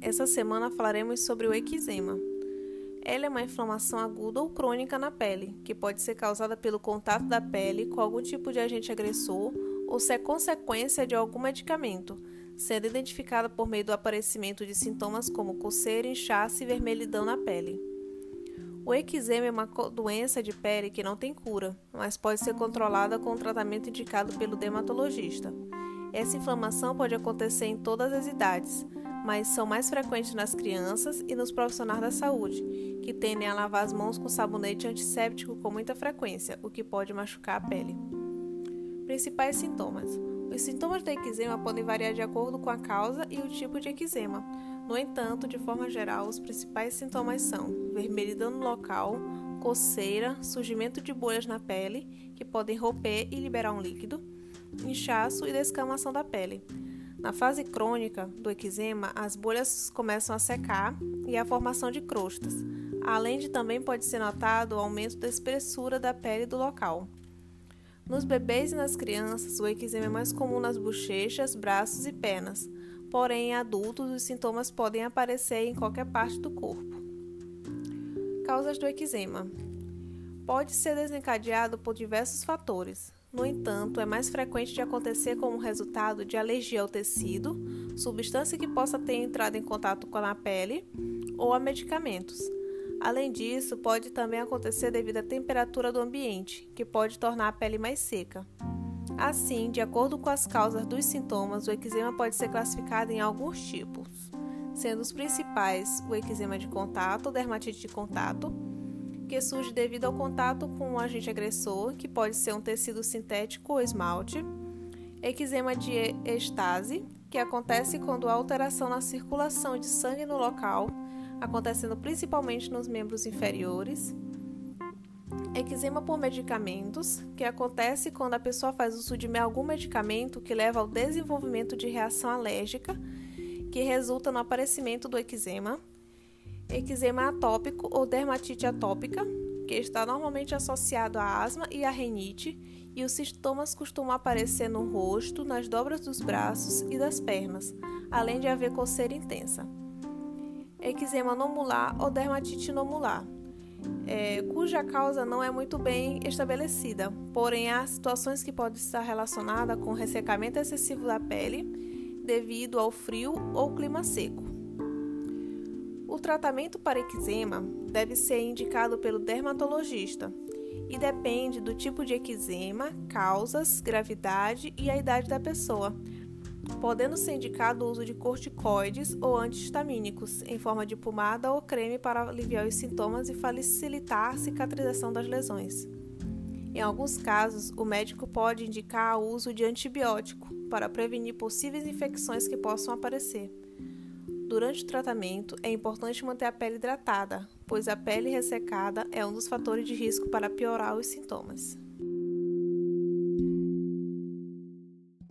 Nessa semana falaremos sobre o eczema. Ela é uma inflamação aguda ou crônica na pele, que pode ser causada pelo contato da pele com algum tipo de agente agressor ou ser consequência de algum medicamento, sendo identificada por meio do aparecimento de sintomas como coceira, inchaço e vermelhidão na pele. O eczema é uma doença de pele que não tem cura, mas pode ser controlada com o tratamento indicado pelo dermatologista. Essa inflamação pode acontecer em todas as idades, mas são mais frequentes nas crianças e nos profissionais da saúde, que tendem a lavar as mãos com sabonete antisséptico com muita frequência, o que pode machucar a pele. Principais sintomas: Os sintomas da eczema podem variar de acordo com a causa e o tipo de eczema. No entanto, de forma geral, os principais sintomas são vermelhidão no local, coceira, surgimento de bolhas na pele, que podem romper e liberar um líquido, inchaço e descamação da pele. Na fase crônica do eczema, as bolhas começam a secar e a formação de crostas, além de também pode ser notado o aumento da espessura da pele do local. Nos bebês e nas crianças, o eczema é mais comum nas bochechas, braços e pernas, porém em adultos os sintomas podem aparecer em qualquer parte do corpo. Causas do eczema: Pode ser desencadeado por diversos fatores, no entanto, é mais frequente de acontecer como resultado de alergia ao tecido, substância que possa ter entrado em contato com a pele ou a medicamentos. Além disso, pode também acontecer devido à temperatura do ambiente, que pode tornar a pele mais seca. Assim, de acordo com as causas dos sintomas, o eczema pode ser classificado em alguns tipos, sendo os principais o eczema de contato, dermatite de contato, que surge devido ao contato com um agente agressor, que pode ser um tecido sintético ou esmalte, eczema de estase, que acontece quando há alteração na circulação de sangue no local, acontecendo principalmente nos membros inferiores, eczema por medicamentos, que acontece quando a pessoa faz uso de algum medicamento que leva ao desenvolvimento de reação alérgica, que resulta no aparecimento do eczema eczema atópico ou dermatite atópica, que está normalmente associado à asma e à renite, e os sintomas costumam aparecer no rosto, nas dobras dos braços e das pernas, além de haver coceira intensa. Eczema nomular ou dermatite nomular, é, cuja causa não é muito bem estabelecida, porém há situações que podem estar relacionadas com ressecamento excessivo da pele devido ao frio ou clima seco. O tratamento para eczema deve ser indicado pelo dermatologista e depende do tipo de eczema, causas, gravidade e a idade da pessoa, podendo ser indicado o uso de corticoides ou antihistamínicos em forma de pomada ou creme para aliviar os sintomas e facilitar a cicatrização das lesões. Em alguns casos, o médico pode indicar o uso de antibiótico para prevenir possíveis infecções que possam aparecer. Durante o tratamento, é importante manter a pele hidratada, pois a pele ressecada é um dos fatores de risco para piorar os sintomas.